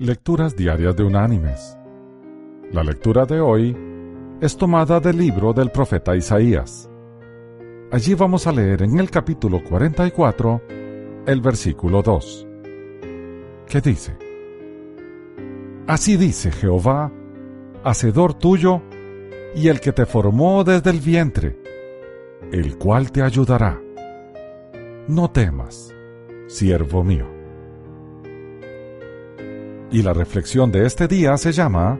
Lecturas Diarias de Unánimes. La lectura de hoy es tomada del libro del profeta Isaías. Allí vamos a leer en el capítulo 44 el versículo 2, que dice, Así dice Jehová, Hacedor tuyo, y el que te formó desde el vientre, el cual te ayudará. No temas, siervo mío. Y la reflexión de este día se llama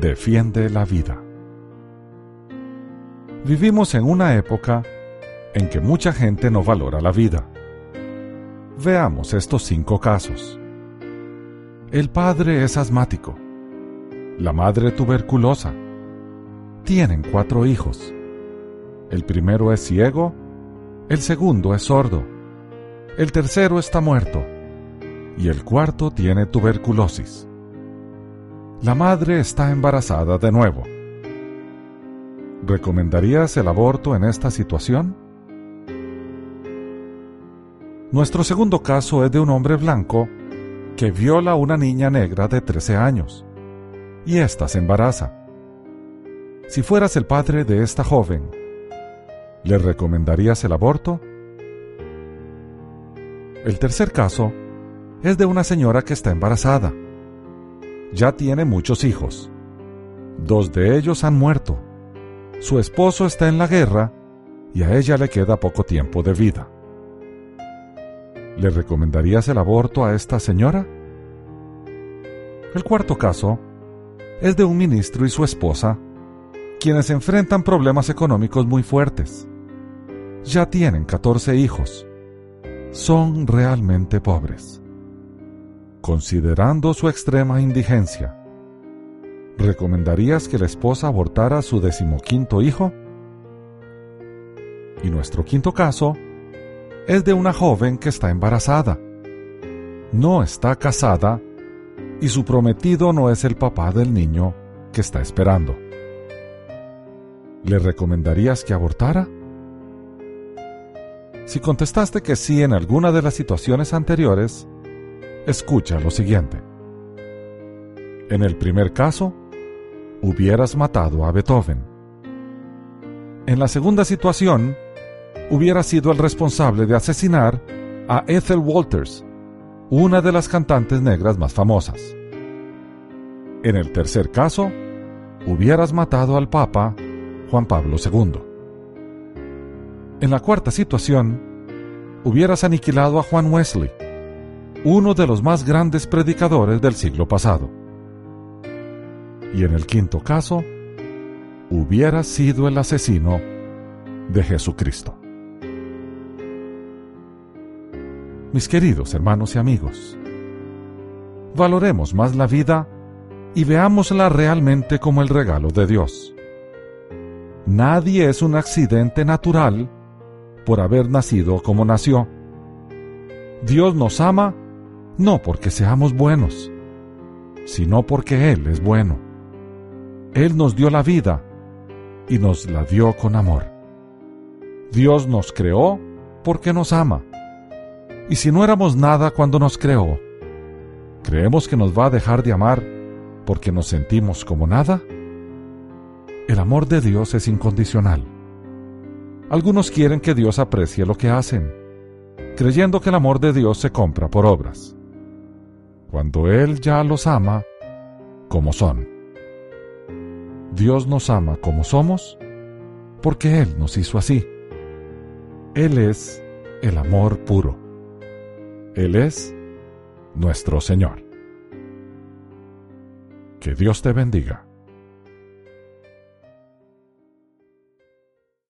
Defiende la vida. Vivimos en una época en que mucha gente no valora la vida. Veamos estos cinco casos. El padre es asmático. La madre tuberculosa. Tienen cuatro hijos. El primero es ciego. El segundo es sordo. El tercero está muerto y el cuarto tiene tuberculosis. La madre está embarazada de nuevo. ¿Recomendarías el aborto en esta situación? Nuestro segundo caso es de un hombre blanco que viola a una niña negra de 13 años y ésta se embaraza. Si fueras el padre de esta joven, ¿le recomendarías el aborto? El tercer caso es de una señora que está embarazada. Ya tiene muchos hijos. Dos de ellos han muerto. Su esposo está en la guerra y a ella le queda poco tiempo de vida. ¿Le recomendarías el aborto a esta señora? El cuarto caso es de un ministro y su esposa, quienes enfrentan problemas económicos muy fuertes. Ya tienen 14 hijos. Son realmente pobres considerando su extrema indigencia, ¿recomendarías que la esposa abortara a su decimoquinto hijo? Y nuestro quinto caso es de una joven que está embarazada. No está casada y su prometido no es el papá del niño que está esperando. ¿Le recomendarías que abortara? Si contestaste que sí en alguna de las situaciones anteriores, Escucha lo siguiente. En el primer caso, hubieras matado a Beethoven. En la segunda situación, hubieras sido el responsable de asesinar a Ethel Walters, una de las cantantes negras más famosas. En el tercer caso, hubieras matado al Papa Juan Pablo II. En la cuarta situación, hubieras aniquilado a Juan Wesley, uno de los más grandes predicadores del siglo pasado. Y en el quinto caso, hubiera sido el asesino de Jesucristo. Mis queridos hermanos y amigos, valoremos más la vida y veámosla realmente como el regalo de Dios. Nadie es un accidente natural por haber nacido como nació. Dios nos ama no porque seamos buenos, sino porque Él es bueno. Él nos dio la vida y nos la dio con amor. Dios nos creó porque nos ama. Y si no éramos nada cuando nos creó, ¿creemos que nos va a dejar de amar porque nos sentimos como nada? El amor de Dios es incondicional. Algunos quieren que Dios aprecie lo que hacen, creyendo que el amor de Dios se compra por obras cuando Él ya los ama como son. Dios nos ama como somos porque Él nos hizo así. Él es el amor puro. Él es nuestro Señor. Que Dios te bendiga.